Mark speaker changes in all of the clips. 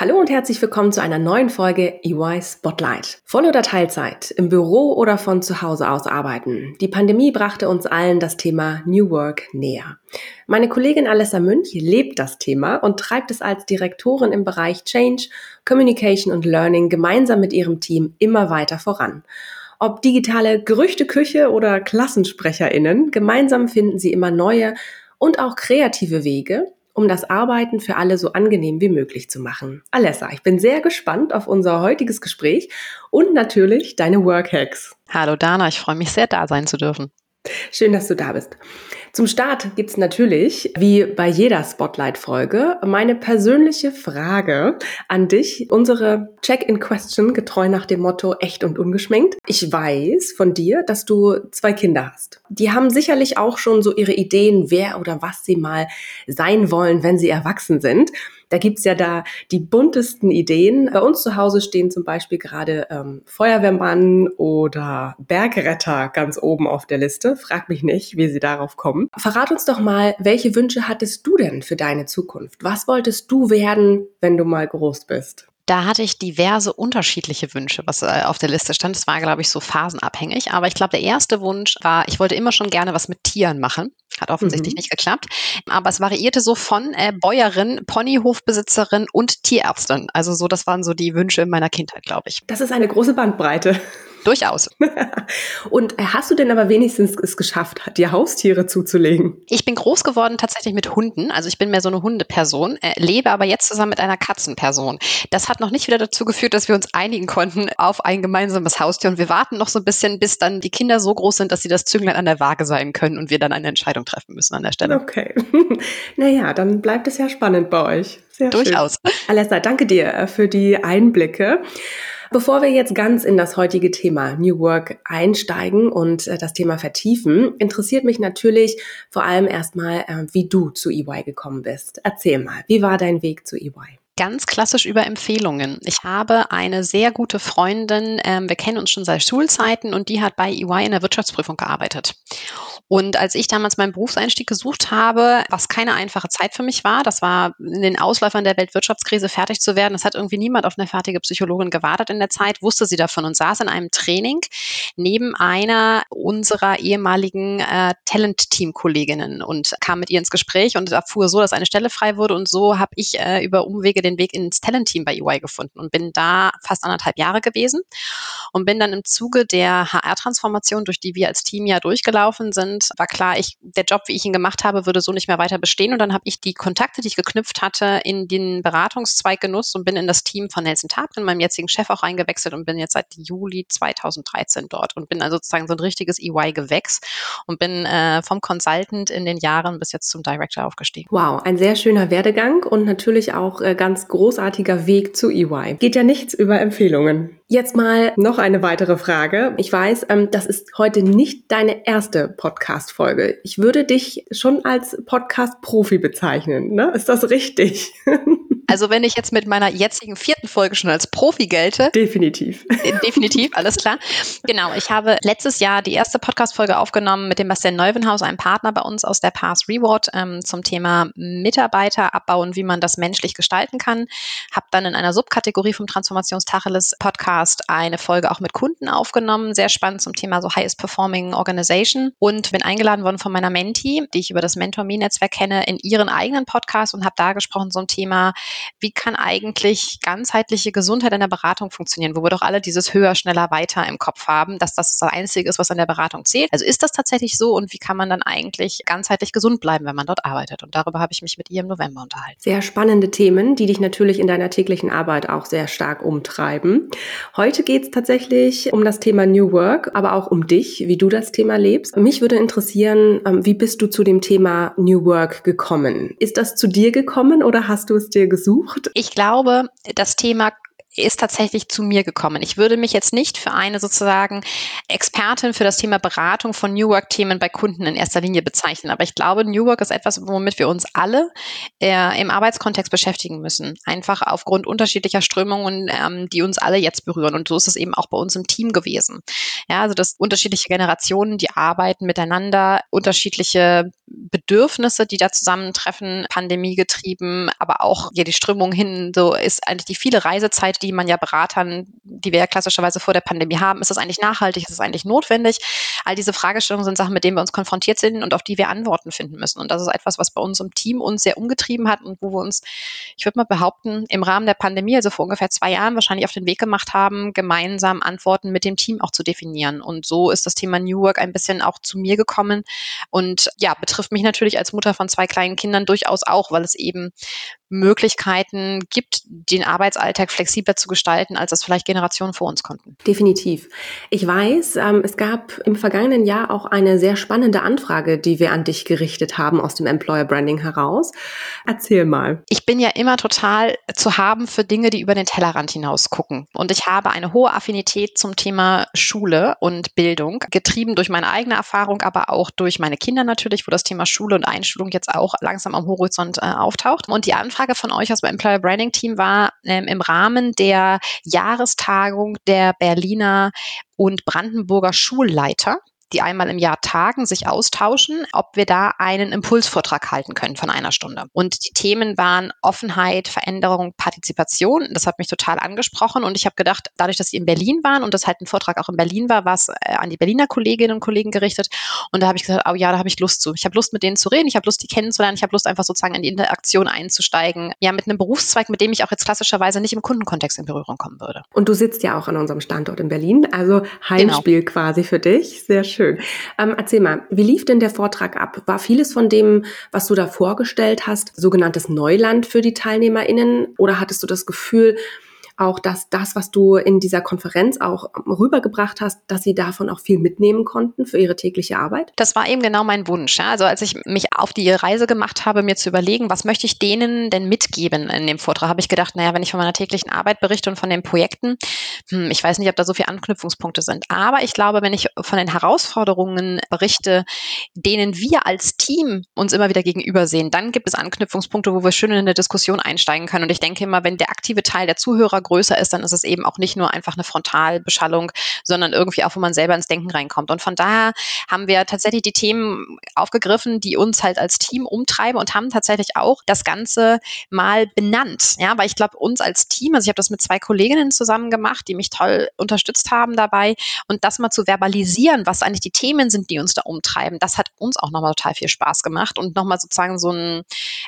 Speaker 1: Hallo und herzlich willkommen zu einer neuen Folge EY Spotlight. Voll oder Teilzeit, im Büro oder von zu Hause aus arbeiten. Die Pandemie brachte uns allen das Thema New Work näher. Meine Kollegin Alessa Münch lebt das Thema und treibt es als Direktorin im Bereich Change, Communication und Learning gemeinsam mit ihrem Team immer weiter voran. Ob digitale Gerüchteküche oder KlassensprecherInnen, gemeinsam finden sie immer neue und auch kreative Wege, um das Arbeiten für alle so angenehm wie möglich zu machen. Alessa, ich bin sehr gespannt auf unser heutiges Gespräch und natürlich deine Workhacks.
Speaker 2: Hallo Dana, ich freue mich sehr, da sein zu dürfen.
Speaker 1: Schön, dass du da bist. Zum Start gibt's natürlich, wie bei jeder Spotlight-Folge, meine persönliche Frage an dich. Unsere Check-in-Question getreu nach dem Motto echt und ungeschminkt. Ich weiß von dir, dass du zwei Kinder hast. Die haben sicherlich auch schon so ihre Ideen, wer oder was sie mal sein wollen, wenn sie erwachsen sind. Da gibt's ja da die buntesten Ideen. Bei uns zu Hause stehen zum Beispiel gerade ähm, Feuerwehrmann oder Bergretter ganz oben auf der Liste. Frag mich nicht, wie sie darauf kommen. Verrat uns doch mal, welche Wünsche hattest du denn für deine Zukunft? Was wolltest du werden, wenn du mal groß bist?
Speaker 2: Da hatte ich diverse unterschiedliche Wünsche, was äh, auf der Liste stand. Das war, glaube ich, so phasenabhängig. Aber ich glaube, der erste Wunsch war, ich wollte immer schon gerne was mit Tieren machen. Hat offensichtlich mhm. nicht geklappt. Aber es variierte so von äh, Bäuerin, Ponyhofbesitzerin und Tierärztin. Also so, das waren so die Wünsche in meiner Kindheit, glaube ich.
Speaker 1: Das ist eine große Bandbreite.
Speaker 2: Durchaus.
Speaker 1: Und hast du denn aber wenigstens es geschafft, dir Haustiere zuzulegen?
Speaker 2: Ich bin groß geworden tatsächlich mit Hunden. Also ich bin mehr so eine Hundeperson, äh, lebe aber jetzt zusammen mit einer Katzenperson. Das hat noch nicht wieder dazu geführt, dass wir uns einigen konnten auf ein gemeinsames Haustier. Und wir warten noch so ein bisschen, bis dann die Kinder so groß sind, dass sie das Zünglein an der Waage sein können und wir dann eine Entscheidung treffen müssen an der Stelle.
Speaker 1: Okay. naja, dann bleibt es ja spannend bei euch.
Speaker 2: Sehr Durchaus.
Speaker 1: Schön. Alessa, danke dir äh, für die Einblicke. Bevor wir jetzt ganz in das heutige Thema New Work einsteigen und äh, das Thema vertiefen, interessiert mich natürlich vor allem erstmal, äh, wie du zu EY gekommen bist. Erzähl mal, wie war dein Weg zu EY?
Speaker 2: Ganz klassisch über Empfehlungen. Ich habe eine sehr gute Freundin, ähm, wir kennen uns schon seit Schulzeiten und die hat bei EY in der Wirtschaftsprüfung gearbeitet. Und als ich damals meinen Berufseinstieg gesucht habe, was keine einfache Zeit für mich war, das war in den Ausläufern der Weltwirtschaftskrise fertig zu werden. Das hat irgendwie niemand auf eine fertige Psychologin gewartet in der Zeit, wusste sie davon und saß in einem Training neben einer unserer ehemaligen äh, Talent-Team-Kolleginnen und kam mit ihr ins Gespräch und erfuhr so, dass eine Stelle frei wurde. Und so habe ich äh, über Umwege den Weg ins Talent-Team bei EY gefunden und bin da fast anderthalb Jahre gewesen und bin dann im Zuge der HR-Transformation, durch die wir als Team ja durchgelaufen sind, war klar, ich, der Job, wie ich ihn gemacht habe, würde so nicht mehr weiter bestehen. Und dann habe ich die Kontakte, die ich geknüpft hatte, in den Beratungszweig genutzt und bin in das Team von Nelson Taprin, meinem jetzigen Chef, auch eingewechselt und bin jetzt seit Juli 2013 dort und bin also sozusagen so ein richtiges EY-Gewächs und bin äh, vom Consultant in den Jahren bis jetzt zum Director aufgestiegen.
Speaker 1: Wow, ein sehr schöner Werdegang und natürlich auch äh, ganz großartiger Weg zu EY. Geht ja nichts über Empfehlungen. Jetzt mal noch eine weitere Frage. Ich weiß, ähm, das ist heute nicht deine erste Podcast-Folge. Ich würde dich schon als Podcast-Profi bezeichnen. Ne? Ist das richtig?
Speaker 2: Also wenn ich jetzt mit meiner jetzigen vierten Folge schon als Profi gelte.
Speaker 1: Definitiv.
Speaker 2: Äh, definitiv, alles klar. Genau, ich habe letztes Jahr die erste Podcast-Folge aufgenommen mit dem Bastian Neuwenhaus, einem Partner bei uns aus der Pass Reward ähm, zum Thema Mitarbeiterabbau und wie man das menschlich gestalten kann. Habe dann in einer Subkategorie vom Transformationstacheles Podcast eine Folge auch mit Kunden aufgenommen, sehr spannend zum Thema so Highest Performing Organization und bin eingeladen worden von meiner Mentee, die ich über das Mentor-Me-Netzwerk kenne, in ihren eigenen Podcast und habe da gesprochen zum Thema wie kann eigentlich ganzheitliche Gesundheit in der Beratung funktionieren, wo wir doch alle dieses höher, schneller, weiter im Kopf haben, dass das das Einzige ist, was an der Beratung zählt. Also ist das tatsächlich so und wie kann man dann eigentlich ganzheitlich gesund bleiben, wenn man dort arbeitet? Und darüber habe ich mich mit ihr im November unterhalten.
Speaker 1: Sehr spannende Themen, die dich natürlich in deiner täglichen Arbeit auch sehr stark umtreiben. Heute geht es tatsächlich um das Thema New Work, aber auch um dich, wie du das Thema lebst. Mich würde interessieren, ähm, wie bist du zu dem Thema New Work gekommen? Ist das zu dir gekommen oder hast du es dir gesucht?
Speaker 2: Ich glaube, das Thema ist tatsächlich zu mir gekommen. Ich würde mich jetzt nicht für eine sozusagen Expertin für das Thema Beratung von New Work-Themen bei Kunden in erster Linie bezeichnen. Aber ich glaube, New Work ist etwas, womit wir uns alle äh, im Arbeitskontext beschäftigen müssen. Einfach aufgrund unterschiedlicher Strömungen, ähm, die uns alle jetzt berühren. Und so ist es eben auch bei uns im Team gewesen. Ja, also dass unterschiedliche Generationen, die arbeiten miteinander, unterschiedliche Bedürfnisse, die da zusammentreffen, Pandemie getrieben, aber auch ja die Strömung hin, so ist eigentlich die viele Reisezeit, die man ja Beratern, die wir ja klassischerweise vor der Pandemie haben, ist das eigentlich nachhaltig, ist das eigentlich notwendig? All diese Fragestellungen sind Sachen, mit denen wir uns konfrontiert sind und auf die wir Antworten finden müssen. Und das ist etwas, was bei uns im Team uns sehr umgetrieben hat und wo wir uns, ich würde mal behaupten, im Rahmen der Pandemie, also vor ungefähr zwei Jahren, wahrscheinlich auf den Weg gemacht haben, gemeinsam Antworten mit dem Team auch zu definieren. Und so ist das Thema New Work ein bisschen auch zu mir gekommen und ja, betrifft mich natürlich als Mutter von zwei kleinen Kindern durchaus auch, weil es eben Möglichkeiten gibt, den Arbeitsalltag flexibler zu gestalten, als es vielleicht Generationen vor uns konnten.
Speaker 1: Definitiv. Ich weiß, ähm, es gab im vergangenen Jahr auch eine sehr spannende Anfrage, die wir an dich gerichtet haben aus dem Employer Branding heraus. Erzähl mal.
Speaker 2: Ich bin ja immer total zu haben für Dinge, die über den Tellerrand hinaus gucken. Und ich habe eine hohe Affinität zum Thema Schule und Bildung, getrieben durch meine eigene Erfahrung, aber auch durch meine Kinder natürlich, wo das Thema Schule und Einschulung jetzt auch langsam am Horizont äh, auftaucht. Und die Anfrage Anfrage von euch aus dem Employer Branding Team war ähm, im Rahmen der Jahrestagung der Berliner und Brandenburger Schulleiter die einmal im Jahr tagen, sich austauschen, ob wir da einen Impulsvortrag halten können von einer Stunde. Und die Themen waren Offenheit, Veränderung, Partizipation. Das hat mich total angesprochen und ich habe gedacht, dadurch, dass sie in Berlin waren und das halt ein Vortrag auch in Berlin war, war es äh, an die Berliner Kolleginnen und Kollegen gerichtet. Und da habe ich gesagt, oh ja, da habe ich Lust zu. Ich habe Lust, mit denen zu reden, ich habe Lust, die kennenzulernen, ich habe Lust, einfach sozusagen in die Interaktion einzusteigen. Ja, mit einem Berufszweig, mit dem ich auch jetzt klassischerweise nicht im Kundenkontext in Berührung kommen würde.
Speaker 1: Und du sitzt ja auch an unserem Standort in Berlin, also Heimspiel genau. quasi für dich. Sehr schön. Ähm, erzähl mal, wie lief denn der Vortrag ab? War vieles von dem, was du da vorgestellt hast, sogenanntes Neuland für die TeilnehmerInnen? Oder hattest du das Gefühl, auch, dass das, was du in dieser Konferenz auch rübergebracht hast, dass sie davon auch viel mitnehmen konnten für ihre tägliche Arbeit?
Speaker 2: Das war eben genau mein Wunsch. Ja. Also als ich mich auf die Reise gemacht habe, mir zu überlegen, was möchte ich denen denn mitgeben in dem Vortrag, habe ich gedacht, naja, wenn ich von meiner täglichen Arbeit berichte und von den Projekten, hm, ich weiß nicht, ob da so viele Anknüpfungspunkte sind. Aber ich glaube, wenn ich von den Herausforderungen berichte, denen wir als Team uns immer wieder gegenüber sehen, dann gibt es Anknüpfungspunkte, wo wir schön in eine Diskussion einsteigen können. Und ich denke immer, wenn der aktive Teil der Zuhörer größer ist, dann ist es eben auch nicht nur einfach eine Frontalbeschallung, sondern irgendwie auch, wo man selber ins Denken reinkommt. Und von daher haben wir tatsächlich die Themen aufgegriffen, die uns halt als Team umtreiben und haben tatsächlich auch das Ganze mal benannt. Ja, weil ich glaube, uns als Team, also ich habe das mit zwei Kolleginnen zusammen gemacht, die mich toll unterstützt haben dabei und das mal zu verbalisieren, was eigentlich die Themen sind, die uns da umtreiben, das hat uns auch nochmal total viel Spaß gemacht und nochmal sozusagen so einen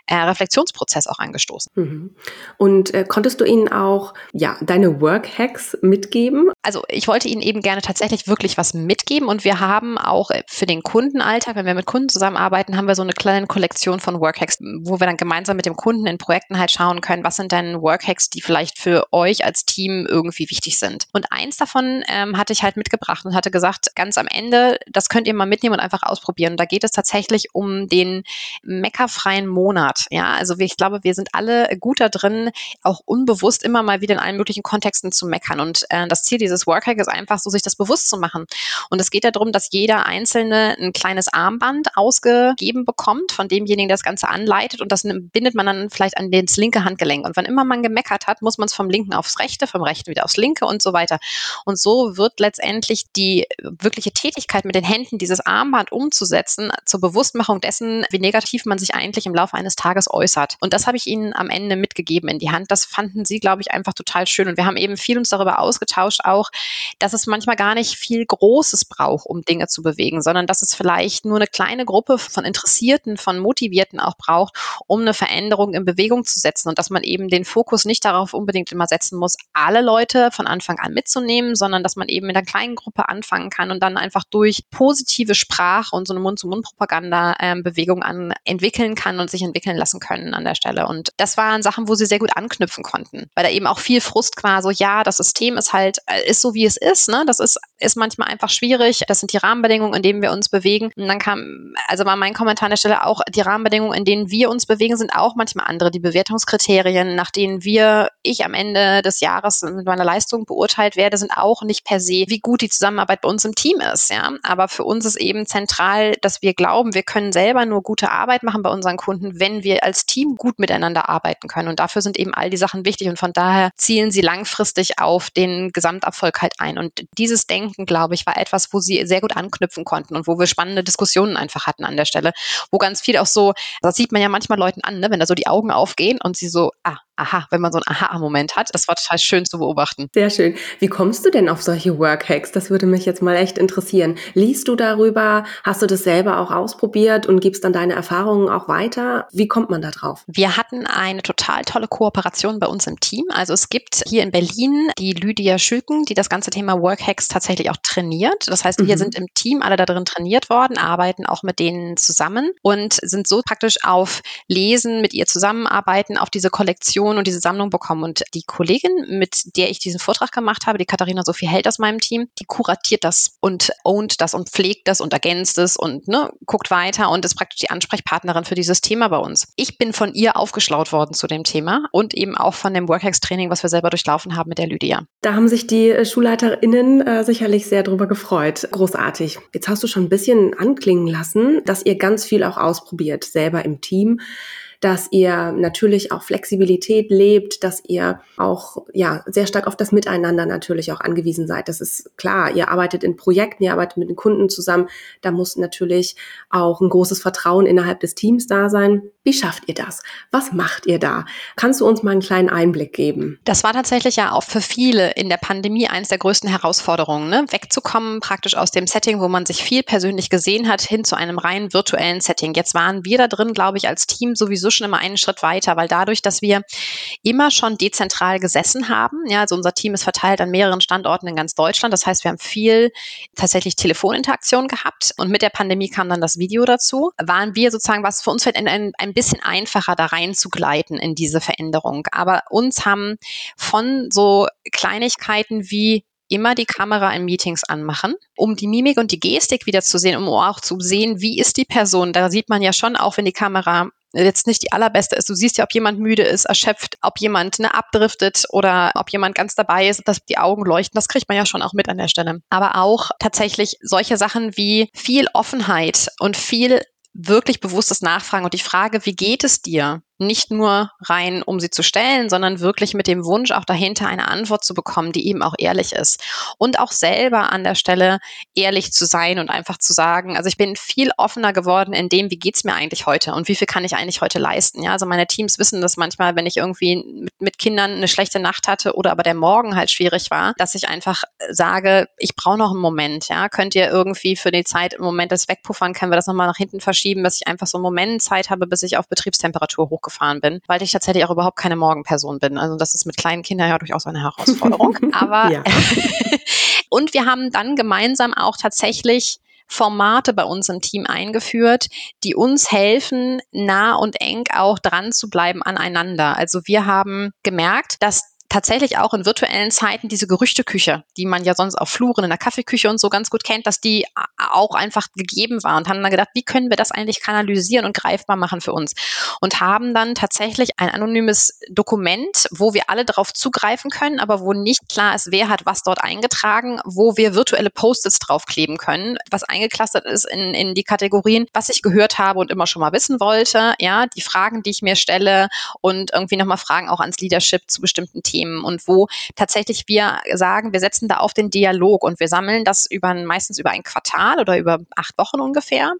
Speaker 2: äh, Reflexionsprozess auch angestoßen. Mhm.
Speaker 1: Und äh, konntest du ihnen auch ja, deine Work-Hacks mitgeben?
Speaker 2: Also ich wollte Ihnen eben gerne tatsächlich wirklich was mitgeben und wir haben auch äh, für den Kundenalltag, wenn wir mit Kunden zusammenarbeiten, haben wir so eine kleine Kollektion von Work-Hacks, wo wir dann gemeinsam mit dem Kunden in Projekten halt schauen können, was sind denn Work-Hacks, die vielleicht für euch als Team irgendwie wichtig sind. Und eins davon ähm, hatte ich halt mitgebracht und hatte gesagt, ganz am Ende, das könnt ihr mal mitnehmen und einfach ausprobieren. Da geht es tatsächlich um den meckerfreien Monat. Ja, also ich glaube, wir sind alle gut da drin, auch unbewusst immer mal wieder allen möglichen Kontexten zu meckern. Und äh, das Ziel dieses Workhack ist einfach so, sich das bewusst zu machen. Und es geht darum, dass jeder Einzelne ein kleines Armband ausgegeben bekommt, von demjenigen, der das Ganze anleitet. Und das bindet man dann vielleicht an das linke Handgelenk. Und wann immer man gemeckert hat, muss man es vom linken aufs rechte, vom rechten wieder aufs linke und so weiter. Und so wird letztendlich die wirkliche Tätigkeit mit den Händen, dieses Armband umzusetzen, zur Bewusstmachung dessen, wie negativ man sich eigentlich im Laufe eines Tages äußert. Und das habe ich Ihnen am Ende mitgegeben in die Hand. Das fanden Sie, glaube ich, einfach total total schön. Und wir haben eben viel uns darüber ausgetauscht, auch, dass es manchmal gar nicht viel Großes braucht, um Dinge zu bewegen, sondern dass es vielleicht nur eine kleine Gruppe von Interessierten, von Motivierten auch braucht, um eine Veränderung in Bewegung zu setzen und dass man eben den Fokus nicht darauf unbedingt immer setzen muss, alle Leute von Anfang an mitzunehmen, sondern dass man eben mit einer kleinen Gruppe anfangen kann und dann einfach durch positive Sprache und so eine Mund-zu-Mund-Propaganda ähm, an entwickeln kann und sich entwickeln lassen können an der Stelle. Und das waren Sachen, wo sie sehr gut anknüpfen konnten, weil da eben auch viel viel Frust war, so ja, das System ist halt, äh, ist so wie es ist, ne? Das ist, ist manchmal einfach schwierig. Das sind die Rahmenbedingungen, in denen wir uns bewegen. Und dann kam, also war mein Kommentar an der Stelle auch, die Rahmenbedingungen, in denen wir uns bewegen, sind auch manchmal andere. Die Bewertungskriterien, nach denen wir, ich am Ende des Jahres mit meiner Leistung beurteilt werde, sind auch nicht per se, wie gut die Zusammenarbeit bei uns im Team ist, ja. Aber für uns ist eben zentral, dass wir glauben, wir können selber nur gute Arbeit machen bei unseren Kunden, wenn wir als Team gut miteinander arbeiten können. Und dafür sind eben all die Sachen wichtig. Und von daher zielen sie langfristig auf den Gesamterfolg halt ein. Und dieses Denken, glaube ich, war etwas, wo sie sehr gut anknüpfen konnten und wo wir spannende Diskussionen einfach hatten an der Stelle, wo ganz viel auch so, das sieht man ja manchmal Leuten an, ne, wenn da so die Augen aufgehen und sie so, ah, aha, wenn man so einen Aha-Moment hat. Das war total schön zu beobachten.
Speaker 1: Sehr schön. Wie kommst du denn auf solche Workhacks? Das würde mich jetzt mal echt interessieren. Liest du darüber? Hast du das selber auch ausprobiert und gibst dann deine Erfahrungen auch weiter? Wie kommt man da drauf?
Speaker 2: Wir hatten eine total tolle Kooperation bei uns im Team. Also es gibt hier in Berlin die Lydia Schülken, die das ganze Thema Workhacks tatsächlich auch trainiert. Das heißt, wir mhm. sind im Team alle da drin trainiert worden, arbeiten auch mit denen zusammen und sind so praktisch auf Lesen, mit ihr zusammenarbeiten, auf diese Kollektion Informationen und diese Sammlung bekommen. Und die Kollegin, mit der ich diesen Vortrag gemacht habe, die Katharina Sophie Held aus meinem Team, die kuratiert das und ownt das und pflegt das und ergänzt es und ne, guckt weiter und ist praktisch die Ansprechpartnerin für dieses Thema bei uns. Ich bin von ihr aufgeschlaut worden zu dem Thema und eben auch von dem Workhex-Training, was wir selber durchlaufen haben mit der Lydia.
Speaker 1: Da haben sich die äh, SchulleiterInnen äh, sicherlich sehr drüber gefreut. Großartig. Jetzt hast du schon ein bisschen anklingen lassen, dass ihr ganz viel auch ausprobiert, selber im Team dass ihr natürlich auch Flexibilität lebt, dass ihr auch ja sehr stark auf das Miteinander natürlich auch angewiesen seid. Das ist klar. Ihr arbeitet in Projekten, ihr arbeitet mit den Kunden zusammen. Da muss natürlich auch ein großes Vertrauen innerhalb des Teams da sein. Wie schafft ihr das? Was macht ihr da? Kannst du uns mal einen kleinen Einblick geben?
Speaker 2: Das war tatsächlich ja auch für viele in der Pandemie eines der größten Herausforderungen, ne? wegzukommen praktisch aus dem Setting, wo man sich viel persönlich gesehen hat, hin zu einem rein virtuellen Setting. Jetzt waren wir da drin, glaube ich, als Team sowieso schon immer einen Schritt weiter, weil dadurch, dass wir immer schon dezentral gesessen haben, ja, also unser Team ist verteilt an mehreren Standorten in ganz Deutschland. Das heißt, wir haben viel tatsächlich Telefoninteraktion gehabt und mit der Pandemie kam dann das Video dazu. Waren wir sozusagen, was für uns ein, ein, ein bisschen einfacher da reinzugleiten in diese Veränderung. Aber uns haben von so Kleinigkeiten wie immer die Kamera in Meetings anmachen, um die Mimik und die Gestik wieder zu sehen, um auch zu sehen, wie ist die Person. Da sieht man ja schon auch, wenn die Kamera jetzt nicht die allerbeste ist. Du siehst ja, ob jemand müde ist, erschöpft, ob jemand ne, abdriftet oder ob jemand ganz dabei ist, dass die Augen leuchten. Das kriegt man ja schon auch mit an der Stelle. Aber auch tatsächlich solche Sachen wie viel Offenheit und viel wirklich bewusstes Nachfragen und die Frage, wie geht es dir? Nicht nur rein, um sie zu stellen, sondern wirklich mit dem Wunsch auch dahinter eine Antwort zu bekommen, die eben auch ehrlich ist. Und auch selber an der Stelle ehrlich zu sein und einfach zu sagen, also ich bin viel offener geworden in dem, wie geht's mir eigentlich heute und wie viel kann ich eigentlich heute leisten. Ja, also meine Teams wissen das manchmal, wenn ich irgendwie mit, mit Kindern eine schlechte Nacht hatte oder aber der Morgen halt schwierig war, dass ich einfach sage, ich brauche noch einen Moment. Ja, könnt ihr irgendwie für die Zeit im Moment das wegpuffern, können wir das nochmal nach hinten verschieben, dass ich einfach so einen Moment Zeit habe, bis ich auf Betriebstemperatur hochgefahren gefahren bin, weil ich tatsächlich auch überhaupt keine Morgenperson bin. Also das ist mit kleinen Kindern ja durchaus eine Herausforderung. Aber und wir haben dann gemeinsam auch tatsächlich Formate bei uns im Team eingeführt, die uns helfen, nah und eng auch dran zu bleiben aneinander. Also wir haben gemerkt, dass tatsächlich auch in virtuellen Zeiten diese Gerüchteküche, die man ja sonst auf Fluren in der Kaffeeküche und so ganz gut kennt, dass die auch einfach gegeben war und haben dann gedacht, wie können wir das eigentlich kanalisieren und greifbar machen für uns? Und haben dann tatsächlich ein anonymes Dokument, wo wir alle darauf zugreifen können, aber wo nicht klar ist, wer hat was dort eingetragen, wo wir virtuelle Post-its draufkleben können, was eingeclustert ist in, in die Kategorien, was ich gehört habe und immer schon mal wissen wollte, ja, die Fragen, die ich mir stelle und irgendwie nochmal Fragen auch ans Leadership zu bestimmten Themen Themen und wo tatsächlich wir sagen, wir setzen da auf den Dialog und wir sammeln das über meistens über ein Quartal oder über acht Wochen ungefähr.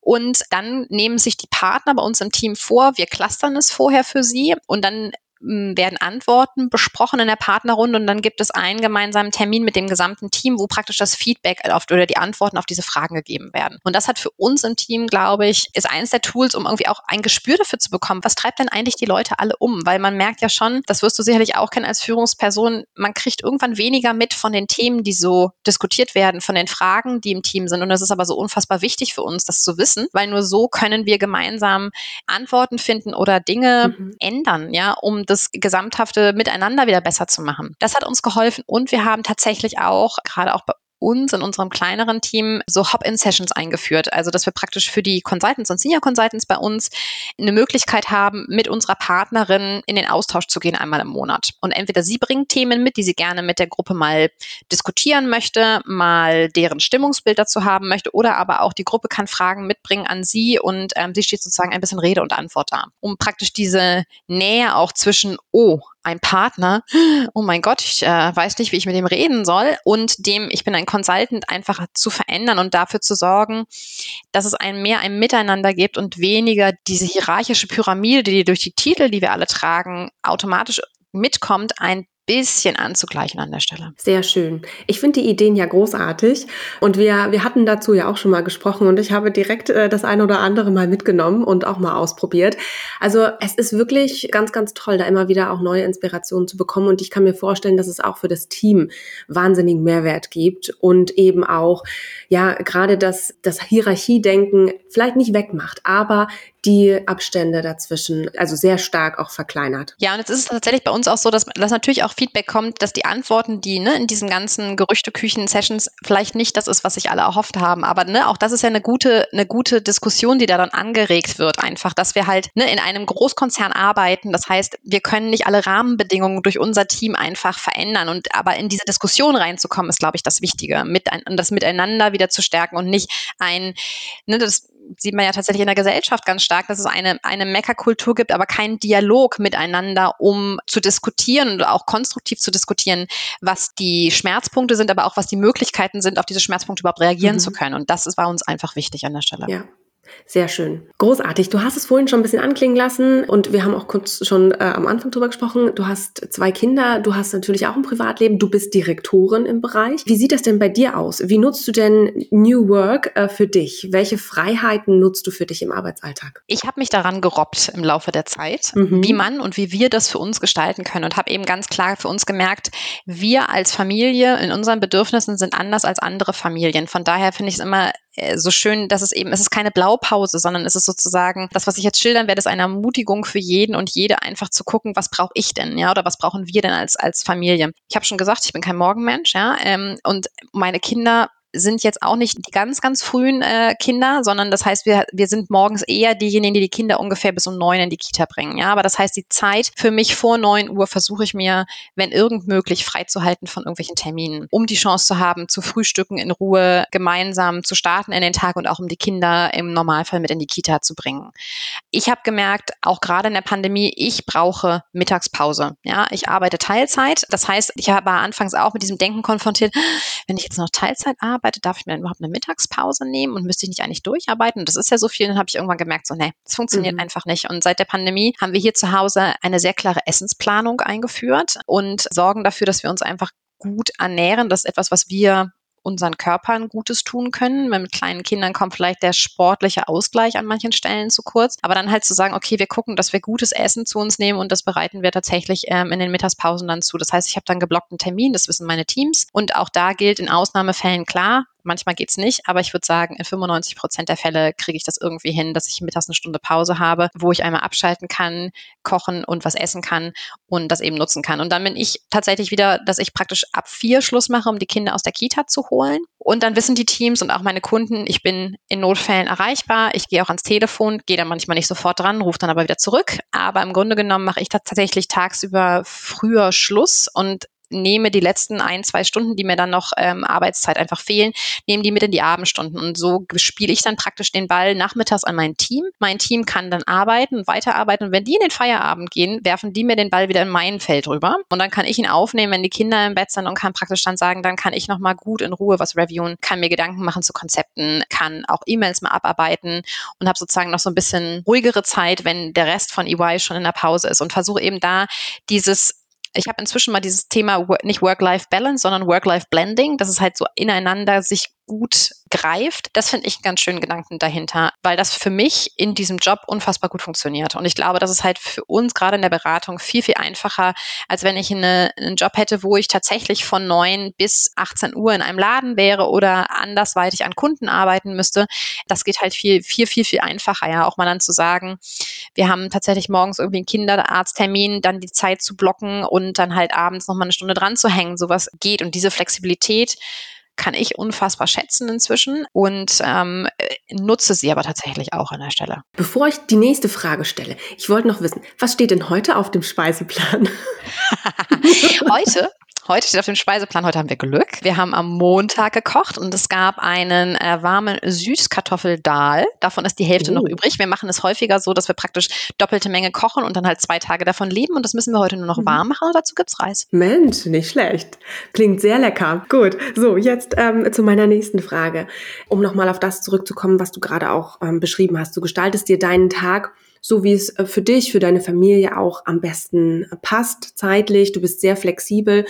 Speaker 2: Und dann nehmen sich die Partner bei uns im Team vor, wir clustern es vorher für sie und dann werden Antworten besprochen in der Partnerrunde und dann gibt es einen gemeinsamen Termin mit dem gesamten Team, wo praktisch das Feedback auf, oder die Antworten auf diese Fragen gegeben werden. Und das hat für uns im Team, glaube ich, ist eines der Tools, um irgendwie auch ein Gespür dafür zu bekommen, was treibt denn eigentlich die Leute alle um? Weil man merkt ja schon, das wirst du sicherlich auch kennen als Führungsperson, man kriegt irgendwann weniger mit von den Themen, die so diskutiert werden, von den Fragen, die im Team sind. Und das ist aber so unfassbar wichtig für uns, das zu wissen, weil nur so können wir gemeinsam Antworten finden oder Dinge mhm. ändern, ja, um das das gesamthafte Miteinander wieder besser zu machen. Das hat uns geholfen und wir haben tatsächlich auch, gerade auch bei uns in unserem kleineren Team so Hop-in-Sessions eingeführt. Also, dass wir praktisch für die Consultants und Senior Consultants bei uns eine Möglichkeit haben, mit unserer Partnerin in den Austausch zu gehen einmal im Monat. Und entweder sie bringt Themen mit, die sie gerne mit der Gruppe mal diskutieren möchte, mal deren Stimmungsbild dazu haben möchte, oder aber auch die Gruppe kann Fragen mitbringen an sie und ähm, sie steht sozusagen ein bisschen Rede und Antwort da, um praktisch diese Nähe auch zwischen, oh, ein Partner, oh mein Gott, ich äh, weiß nicht, wie ich mit dem reden soll. Und dem, ich bin ein Consultant, einfach zu verändern und dafür zu sorgen, dass es ein mehr ein Miteinander gibt und weniger diese hierarchische Pyramide, die durch die Titel, die wir alle tragen, automatisch mitkommt, ein bisschen anzugleichen an der Stelle.
Speaker 1: Sehr schön. Ich finde die Ideen ja großartig und wir, wir hatten dazu ja auch schon mal gesprochen und ich habe direkt äh, das eine oder andere mal mitgenommen und auch mal ausprobiert. Also es ist wirklich ganz, ganz toll, da immer wieder auch neue Inspirationen zu bekommen und ich kann mir vorstellen, dass es auch für das Team wahnsinnigen Mehrwert gibt und eben auch, ja, gerade das, das Hierarchiedenken vielleicht nicht wegmacht, aber die Abstände dazwischen also sehr stark auch verkleinert.
Speaker 2: Ja, und jetzt ist es tatsächlich bei uns auch so, dass, dass natürlich auch Feedback kommt, dass die Antworten, die ne, in diesen ganzen Gerüchteküchen-Sessions vielleicht nicht das ist, was sich alle erhofft haben. Aber ne, auch das ist ja eine gute, eine gute Diskussion, die da dann angeregt wird, einfach, dass wir halt ne, in einem Großkonzern arbeiten. Das heißt, wir können nicht alle Rahmenbedingungen durch unser Team einfach verändern. Und aber in diese Diskussion reinzukommen, ist, glaube ich, das Wichtige, mit das Miteinander wieder zu stärken und nicht ein, ne, das sieht man ja tatsächlich in der Gesellschaft ganz stark, dass es eine, eine Meckerkultur gibt, aber keinen Dialog miteinander, um zu diskutieren und auch konstruktiv zu diskutieren, was die Schmerzpunkte sind, aber auch was die Möglichkeiten sind, auf diese Schmerzpunkte überhaupt reagieren mhm. zu können. Und das ist, war uns einfach wichtig an der Stelle.
Speaker 1: Ja. Sehr schön. Großartig. Du hast es vorhin schon ein bisschen anklingen lassen und wir haben auch kurz schon äh, am Anfang drüber gesprochen. Du hast zwei Kinder, du hast natürlich auch ein Privatleben, du bist Direktorin im Bereich. Wie sieht das denn bei dir aus? Wie nutzt du denn New Work äh, für dich? Welche Freiheiten nutzt du für dich im Arbeitsalltag?
Speaker 2: Ich habe mich daran gerobbt im Laufe der Zeit, mhm. wie man und wie wir das für uns gestalten können und habe eben ganz klar für uns gemerkt, wir als Familie in unseren Bedürfnissen sind anders als andere Familien. Von daher finde ich es immer so schön, dass es eben, es ist keine Blaupause, sondern es ist sozusagen, das, was ich jetzt schildern werde, ist eine Ermutigung für jeden und jede einfach zu gucken, was brauche ich denn, ja, oder was brauchen wir denn als, als Familie. Ich habe schon gesagt, ich bin kein Morgenmensch, ja, ähm, und meine Kinder sind jetzt auch nicht die ganz, ganz frühen äh, Kinder, sondern das heißt, wir, wir sind morgens eher diejenigen, die die Kinder ungefähr bis um neun in die Kita bringen. Ja, aber das heißt, die Zeit für mich vor neun Uhr versuche ich mir, wenn irgend möglich, freizuhalten von irgendwelchen Terminen, um die Chance zu haben, zu frühstücken in Ruhe, gemeinsam zu starten in den Tag und auch um die Kinder im Normalfall mit in die Kita zu bringen. Ich habe gemerkt, auch gerade in der Pandemie, ich brauche Mittagspause. Ja, ich arbeite Teilzeit. Das heißt, ich war anfangs auch mit diesem Denken konfrontiert, wenn ich jetzt noch Teilzeit arbeite, arbeite, darf ich mir überhaupt eine Mittagspause nehmen und müsste ich nicht eigentlich durcharbeiten? Und das ist ja so viel. Dann habe ich irgendwann gemerkt, so, nee, das funktioniert mhm. einfach nicht. Und seit der Pandemie haben wir hier zu Hause eine sehr klare Essensplanung eingeführt und sorgen dafür, dass wir uns einfach gut ernähren. Das ist etwas, was wir unseren Körpern Gutes tun können. Mit kleinen Kindern kommt vielleicht der sportliche Ausgleich an manchen Stellen zu kurz. Aber dann halt zu sagen, okay, wir gucken, dass wir gutes Essen zu uns nehmen und das bereiten wir tatsächlich ähm, in den Mittagspausen dann zu. Das heißt, ich habe dann geblockten Termin, das wissen meine Teams. Und auch da gilt in Ausnahmefällen klar, Manchmal geht's nicht, aber ich würde sagen, in 95 Prozent der Fälle kriege ich das irgendwie hin, dass ich mittags eine Stunde Pause habe, wo ich einmal abschalten kann, kochen und was essen kann und das eben nutzen kann. Und dann bin ich tatsächlich wieder, dass ich praktisch ab vier Schluss mache, um die Kinder aus der Kita zu holen. Und dann wissen die Teams und auch meine Kunden, ich bin in Notfällen erreichbar. Ich gehe auch ans Telefon, gehe dann manchmal nicht sofort dran, rufe dann aber wieder zurück. Aber im Grunde genommen mache ich tatsächlich tagsüber früher Schluss und nehme die letzten ein, zwei Stunden, die mir dann noch ähm, Arbeitszeit einfach fehlen, nehme die mit in die Abendstunden. Und so spiele ich dann praktisch den Ball nachmittags an mein Team. Mein Team kann dann arbeiten und weiterarbeiten. Und wenn die in den Feierabend gehen, werfen die mir den Ball wieder in mein Feld rüber. Und dann kann ich ihn aufnehmen, wenn die Kinder im Bett sind und kann praktisch dann sagen, dann kann ich nochmal gut in Ruhe was reviewen, kann mir Gedanken machen zu Konzepten, kann auch E-Mails mal abarbeiten und habe sozusagen noch so ein bisschen ruhigere Zeit, wenn der Rest von EY schon in der Pause ist und versuche eben da dieses ich habe inzwischen mal dieses Thema nicht Work-Life-Balance, sondern Work-Life-Blending, dass es halt so ineinander sich gut greift. Das finde ich einen ganz schönen Gedanken dahinter, weil das für mich in diesem Job unfassbar gut funktioniert. Und ich glaube, das ist halt für uns gerade in der Beratung viel, viel einfacher, als wenn ich eine, einen Job hätte, wo ich tatsächlich von 9 bis 18 Uhr in einem Laden wäre oder andersweitig an Kunden arbeiten müsste. Das geht halt viel, viel, viel, viel einfacher, ja, auch mal dann zu sagen, wir haben tatsächlich morgens irgendwie einen Kinderarzttermin, dann die Zeit zu blocken und dann halt abends nochmal eine Stunde dran zu hängen. Sowas geht. Und diese Flexibilität kann ich unfassbar schätzen inzwischen und ähm, nutze sie aber tatsächlich auch an der Stelle.
Speaker 1: Bevor ich die nächste Frage stelle, ich wollte noch wissen, was steht denn heute auf dem Speiseplan?
Speaker 2: heute Heute steht auf dem Speiseplan, heute haben wir Glück. Wir haben am Montag gekocht und es gab einen äh, warmen Süßkartoffeldahl. Davon ist die Hälfte oh. noch übrig. Wir machen es häufiger so, dass wir praktisch doppelte Menge kochen und dann halt zwei Tage davon leben. Und das müssen wir heute nur noch mhm. warm machen und dazu gibt es Reis.
Speaker 1: Mensch, nicht schlecht. Klingt sehr lecker. Gut, so jetzt ähm, zu meiner nächsten Frage. Um nochmal auf das zurückzukommen, was du gerade auch ähm, beschrieben hast. Du gestaltest dir deinen Tag so wie es äh, für dich, für deine Familie auch am besten passt, zeitlich. Du bist sehr flexibel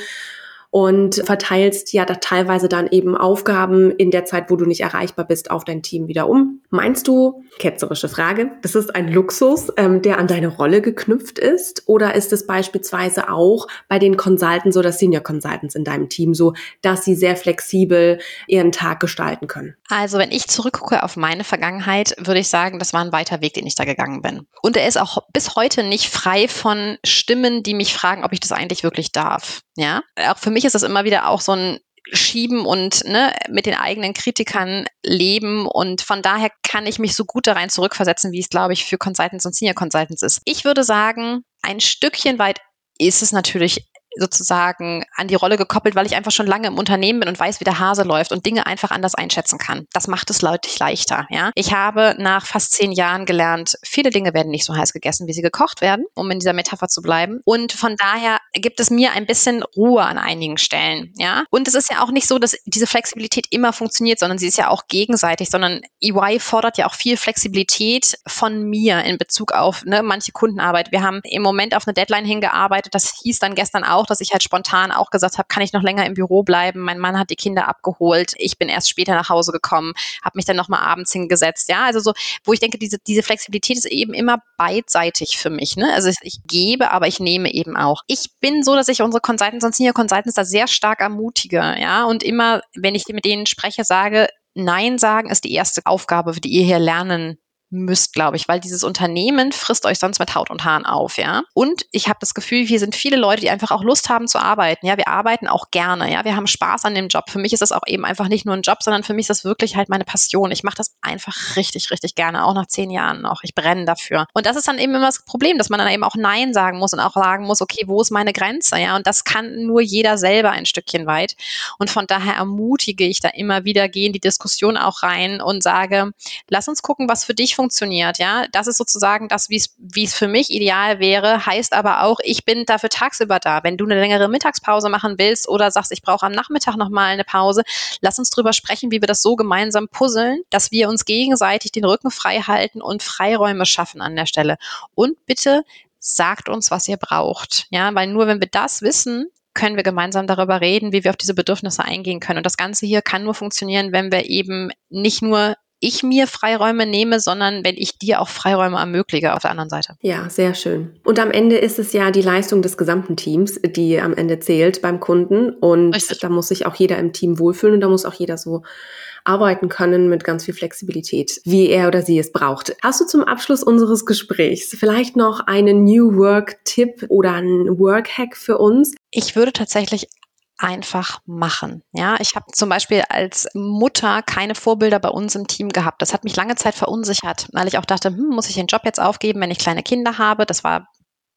Speaker 1: und verteilst ja da teilweise dann eben Aufgaben in der Zeit, wo du nicht erreichbar bist, auf dein Team wieder um. Meinst du, ketzerische Frage, das ist ein Luxus, ähm, der an deine Rolle geknüpft ist? Oder ist es beispielsweise auch bei den Consultants oder Senior Consultants in deinem Team so, dass sie sehr flexibel ihren Tag gestalten können?
Speaker 2: Also wenn ich zurückgucke auf meine Vergangenheit, würde ich sagen, das war ein weiter Weg, den ich da gegangen bin. Und er ist auch bis heute nicht frei von Stimmen, die mich fragen, ob ich das eigentlich wirklich darf. Ja, auch für mich ist das immer wieder auch so ein schieben und ne, mit den eigenen Kritikern leben. Und von daher kann ich mich so gut da rein zurückversetzen, wie es, glaube ich, für Consultants und Senior Consultants ist. Ich würde sagen, ein Stückchen weit ist es natürlich sozusagen an die Rolle gekoppelt, weil ich einfach schon lange im Unternehmen bin und weiß, wie der Hase läuft und Dinge einfach anders einschätzen kann. Das macht es deutlich leichter. Ja? Ich habe nach fast zehn Jahren gelernt, viele Dinge werden nicht so heiß gegessen, wie sie gekocht werden, um in dieser Metapher zu bleiben. Und von daher gibt es mir ein bisschen Ruhe an einigen Stellen. Ja? Und es ist ja auch nicht so, dass diese Flexibilität immer funktioniert, sondern sie ist ja auch gegenseitig, sondern EY fordert ja auch viel Flexibilität von mir in Bezug auf ne, manche Kundenarbeit. Wir haben im Moment auf eine Deadline hingearbeitet. Das hieß dann gestern auch, auch, dass ich halt spontan auch gesagt habe, kann ich noch länger im Büro bleiben? Mein Mann hat die Kinder abgeholt. Ich bin erst später nach Hause gekommen, habe mich dann nochmal abends hingesetzt. Ja, also so, wo ich denke, diese, diese Flexibilität ist eben immer beidseitig für mich. Ne? Also ich gebe, aber ich nehme eben auch. Ich bin so, dass ich unsere Consultants und Senior Consultants da sehr stark ermutige. Ja, und immer, wenn ich mit denen spreche, sage, Nein sagen ist die erste Aufgabe, die ihr hier lernen müsst, glaube ich, weil dieses Unternehmen frisst euch sonst mit Haut und Haaren auf, ja. Und ich habe das Gefühl, hier sind viele Leute, die einfach auch Lust haben zu arbeiten. Ja, wir arbeiten auch gerne, ja, wir haben Spaß an dem Job. Für mich ist das auch eben einfach nicht nur ein Job, sondern für mich ist das wirklich halt meine Passion. Ich mache das einfach richtig, richtig gerne, auch nach zehn Jahren noch. Ich brenne dafür. Und das ist dann eben immer das Problem, dass man dann eben auch Nein sagen muss und auch sagen muss, okay, wo ist meine Grenze, ja? Und das kann nur jeder selber ein Stückchen weit. Und von daher ermutige ich da immer wieder, gehe in die Diskussion auch rein und sage, lass uns gucken, was für dich funktioniert funktioniert, ja. Das ist sozusagen das, wie es für mich ideal wäre, heißt aber auch, ich bin dafür tagsüber da. Wenn du eine längere Mittagspause machen willst oder sagst, ich brauche am Nachmittag nochmal eine Pause, lass uns drüber sprechen, wie wir das so gemeinsam puzzeln, dass wir uns gegenseitig den Rücken frei halten und Freiräume schaffen an der Stelle. Und bitte sagt uns, was ihr braucht. Ja, weil nur wenn wir das wissen, können wir gemeinsam darüber reden, wie wir auf diese Bedürfnisse eingehen können. Und das Ganze hier kann nur funktionieren, wenn wir eben nicht nur ich mir Freiräume nehme, sondern wenn ich dir auch Freiräume ermögliche auf der anderen Seite.
Speaker 1: Ja, sehr schön. Und am Ende ist es ja die Leistung des gesamten Teams, die am Ende zählt beim Kunden. Und Richtig. da muss sich auch jeder im Team wohlfühlen und da muss auch jeder so arbeiten können mit ganz viel Flexibilität, wie er oder sie es braucht. Hast du zum Abschluss unseres Gesprächs vielleicht noch einen New Work-Tipp oder einen Work-Hack für uns?
Speaker 2: Ich würde tatsächlich einfach machen. Ja, ich habe zum Beispiel als Mutter keine Vorbilder bei uns im Team gehabt. Das hat mich lange Zeit verunsichert, weil ich auch dachte, hm, muss ich den Job jetzt aufgeben, wenn ich kleine Kinder habe? Das war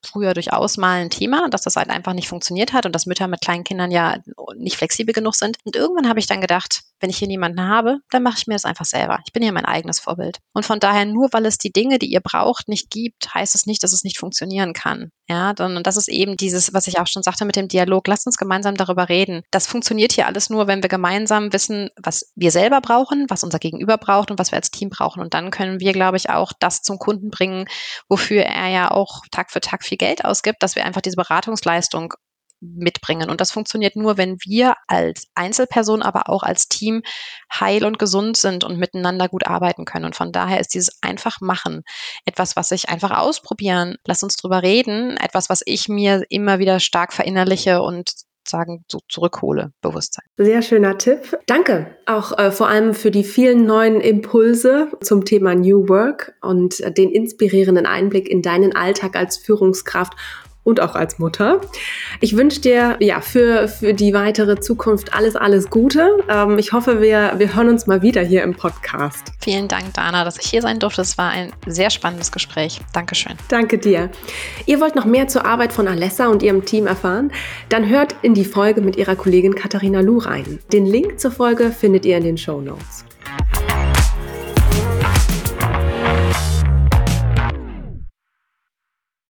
Speaker 2: früher durchaus mal ein Thema, dass das halt einfach nicht funktioniert hat und dass Mütter mit kleinen Kindern ja nicht flexibel genug sind. Und irgendwann habe ich dann gedacht, wenn ich hier niemanden habe, dann mache ich mir das einfach selber. Ich bin hier mein eigenes Vorbild. Und von daher, nur weil es die Dinge, die ihr braucht, nicht gibt, heißt es nicht, dass es nicht funktionieren kann. Ja, und das ist eben dieses, was ich auch schon sagte mit dem Dialog. Lasst uns gemeinsam darüber reden. Das funktioniert hier alles nur, wenn wir gemeinsam wissen, was wir selber brauchen, was unser Gegenüber braucht und was wir als Team brauchen. Und dann können wir, glaube ich, auch das zum Kunden bringen, wofür er ja auch Tag für Tag viel Geld ausgibt, dass wir einfach diese Beratungsleistung mitbringen. Und das funktioniert nur, wenn wir als Einzelperson, aber auch als Team heil und gesund sind und miteinander gut arbeiten können. Und von daher ist dieses einfach machen etwas, was ich einfach ausprobieren, lass uns drüber reden, etwas, was ich mir immer wieder stark verinnerliche und sagen, so zurückhole, Bewusstsein.
Speaker 1: Sehr schöner Tipp. Danke auch äh, vor allem für die vielen neuen Impulse zum Thema New Work und äh, den inspirierenden Einblick in deinen Alltag als Führungskraft und auch als Mutter. Ich wünsche dir ja für, für die weitere Zukunft alles, alles Gute. Ähm, ich hoffe, wir, wir hören uns mal wieder hier im Podcast.
Speaker 2: Vielen Dank, Dana, dass ich hier sein durfte. Es war ein sehr spannendes Gespräch. Dankeschön.
Speaker 1: Danke dir. Ihr wollt noch mehr zur Arbeit von Alessa und ihrem Team erfahren? Dann hört in die Folge mit ihrer Kollegin Katharina Lu rein. Den Link zur Folge findet ihr in den Show Notes.